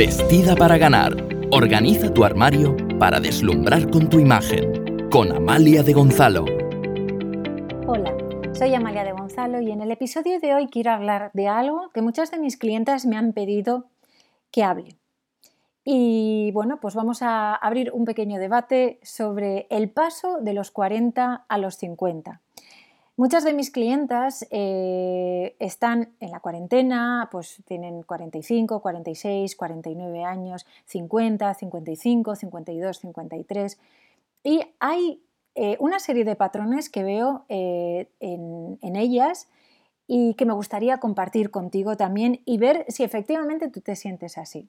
Vestida para ganar. Organiza tu armario para deslumbrar con tu imagen. Con Amalia de Gonzalo. Hola, soy Amalia de Gonzalo y en el episodio de hoy quiero hablar de algo que muchas de mis clientes me han pedido que hable. Y bueno, pues vamos a abrir un pequeño debate sobre el paso de los 40 a los 50. Muchas de mis clientas eh, están en la cuarentena, pues tienen 45, 46, 49 años, 50, 55, 52, 53 y hay eh, una serie de patrones que veo eh, en, en ellas y que me gustaría compartir contigo también y ver si efectivamente tú te sientes así.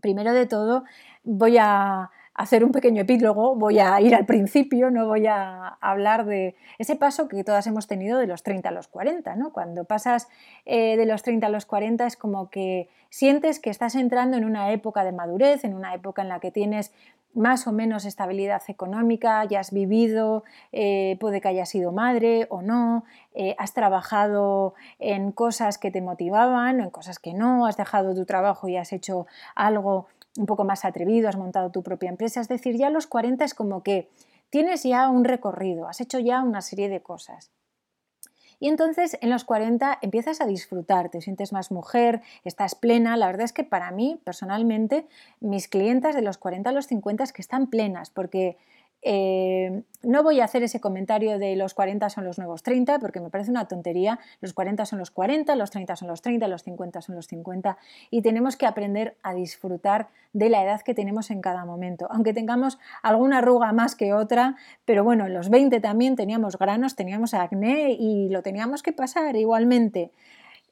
Primero de todo, voy a hacer un pequeño epílogo, voy a ir al principio, no voy a hablar de ese paso que todas hemos tenido de los 30 a los 40. ¿no? Cuando pasas eh, de los 30 a los 40 es como que sientes que estás entrando en una época de madurez, en una época en la que tienes más o menos estabilidad económica, ya has vivido, eh, puede que hayas sido madre o no, eh, has trabajado en cosas que te motivaban o en cosas que no, has dejado tu trabajo y has hecho algo un poco más atrevido, has montado tu propia empresa. Es decir, ya a los 40 es como que tienes ya un recorrido, has hecho ya una serie de cosas. Y entonces en los 40 empiezas a disfrutar, te sientes más mujer, estás plena. La verdad es que para mí, personalmente, mis clientas de los 40 a los 50 es que están plenas, porque eh, no voy a hacer ese comentario de los 40 son los nuevos 30 porque me parece una tontería. Los 40 son los 40, los 30 son los 30, los 50 son los 50 y tenemos que aprender a disfrutar de la edad que tenemos en cada momento. Aunque tengamos alguna arruga más que otra, pero bueno, en los 20 también teníamos granos, teníamos acné y lo teníamos que pasar igualmente.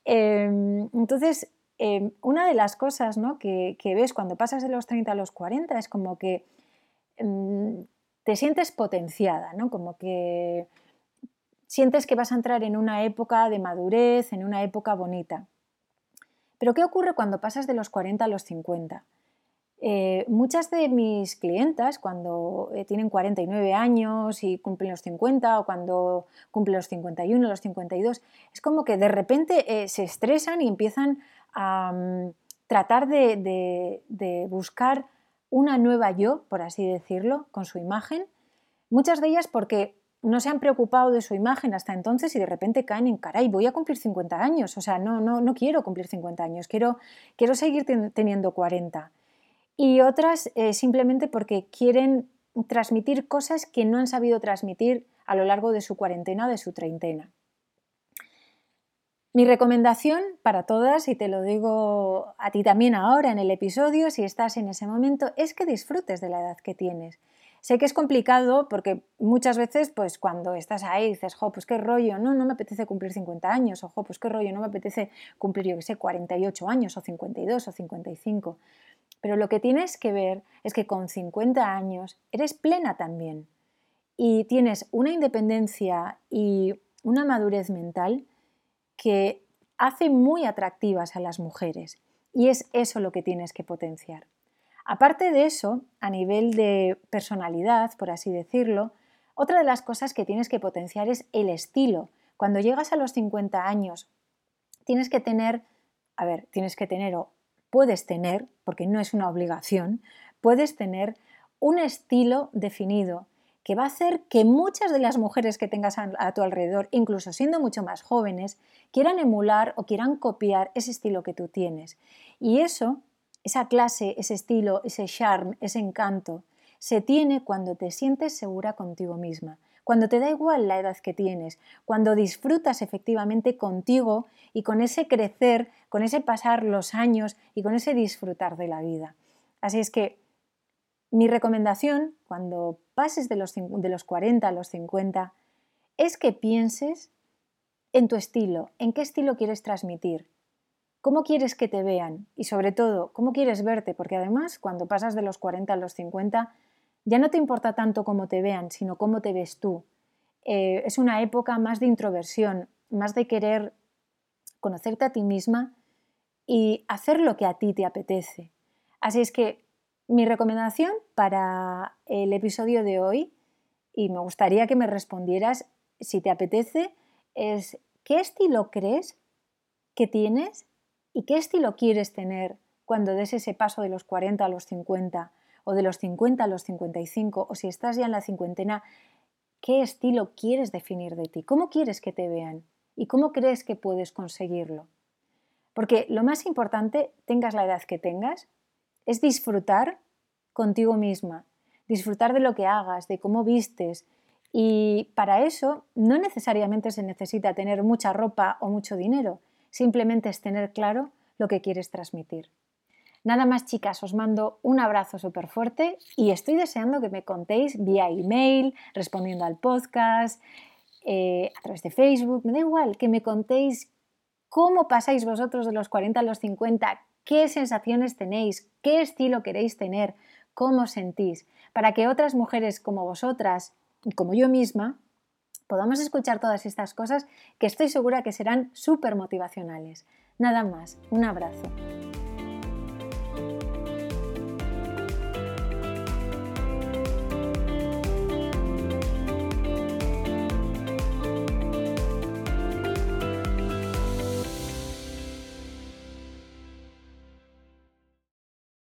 Em, entonces, em, una de las cosas que, que, ves cuando pasas de los 30 a los 40 es como que em, te sientes potenciada, ¿no? Como que sientes que vas a entrar en una época de madurez, en una época bonita. Pero ¿qué ocurre cuando pasas de los 40 a los 50? Eh, muchas de mis clientas, cuando eh, tienen 49 años y cumplen los 50 o cuando cumplen los 51, los 52, es como que de repente eh, se estresan y empiezan a mm, tratar de buscar una nueva yo, por así decirlo, con su imagen, muchas de ellas porque no se han preocupado de su imagen hasta entonces y de repente caen en caray, voy a cumplir 50 años, o sea, no, no, no quiero cumplir 50 años, quiero, quiero seguir teniendo 40. Y otras eh, simplemente porque quieren transmitir cosas que no han sabido transmitir a lo largo de su cuarentena o de su treintena. Mi recomendación para todas, y te lo digo a ti también ahora en el episodio, si estás en ese momento, es que disfrutes de la edad que tienes. Sé que es complicado porque muchas veces, pues cuando estás ahí dices, jo, pues qué rollo, no, no me apetece cumplir 50 años, o jo, pues qué rollo, no me apetece cumplir, yo qué sé, 48 años, o 52, o 55. Pero lo que tienes que ver es que con 50 años eres plena también y tienes una independencia y una madurez mental que hace muy atractivas a las mujeres y es eso lo que tienes que potenciar. Aparte de eso, a nivel de personalidad, por así decirlo, otra de las cosas que tienes que potenciar es el estilo. Cuando llegas a los 50 años, tienes que tener, a ver, tienes que tener o puedes tener, porque no es una obligación, puedes tener un estilo definido que va a hacer que muchas de las mujeres que tengas a, tu alrededor, incluso siendo mucho más jóvenes, quieran emular o quieran copiar ese estilo que tú tienes. Y eso, esa clase, ese estilo, ese charme, ese encanto, se tiene cuando te sientes segura contigo misma, cuando te da igual la edad que tienes, cuando disfrutas efectivamente contigo y con ese crecer, con ese pasar los años y con ese disfrutar de la vida. Así es que mi recomendación, cuando pases de los, de los 40 a los 50, es que pienses en tu estilo, en qué estilo quieres transmitir, cómo quieres que te vean y sobre todo, cómo quieres verte, porque además cuando pasas de los 40 a los 50 ya no te importa tanto cómo te vean, sino cómo te ves tú. Eh, es una época más de introversión, más de querer conocerte a ti misma y hacer lo que a ti te apetece. Así es que mi recomendación para el episodio de hoy, y me gustaría que me respondieras si te apetece, es ¿qué estilo crees que tienes y qué estilo quieres tener cuando des ese paso de los 40 a los 50 o de los 50 a los 55 o si estás ya en la cincuentena, ¿qué estilo quieres definir de ti? ¿Cómo quieres que te vean? ¿Y cómo crees que puedes conseguirlo? Porque lo más importante, tengas la edad que tengas, es disfrutar contigo misma, disfrutar de lo que hagas, de cómo vistes. Y para eso no necesariamente se necesita tener mucha ropa o mucho dinero, simplemente es tener claro lo que quieres transmitir. Nada más chicas, os mando un abrazo súper fuerte y estoy deseando que me contéis vía email, respondiendo al podcast, eh, a través de Facebook, me da igual, que me contéis cómo pasáis vosotros de los 40 a los 50, qué sensaciones tenéis, qué estilo queréis tener, cómo sentís, para que otras mujeres como vosotras y como yo misma podamos escuchar todas estas cosas que estoy segura que serán súper motivacionales. Nada más, un abrazo.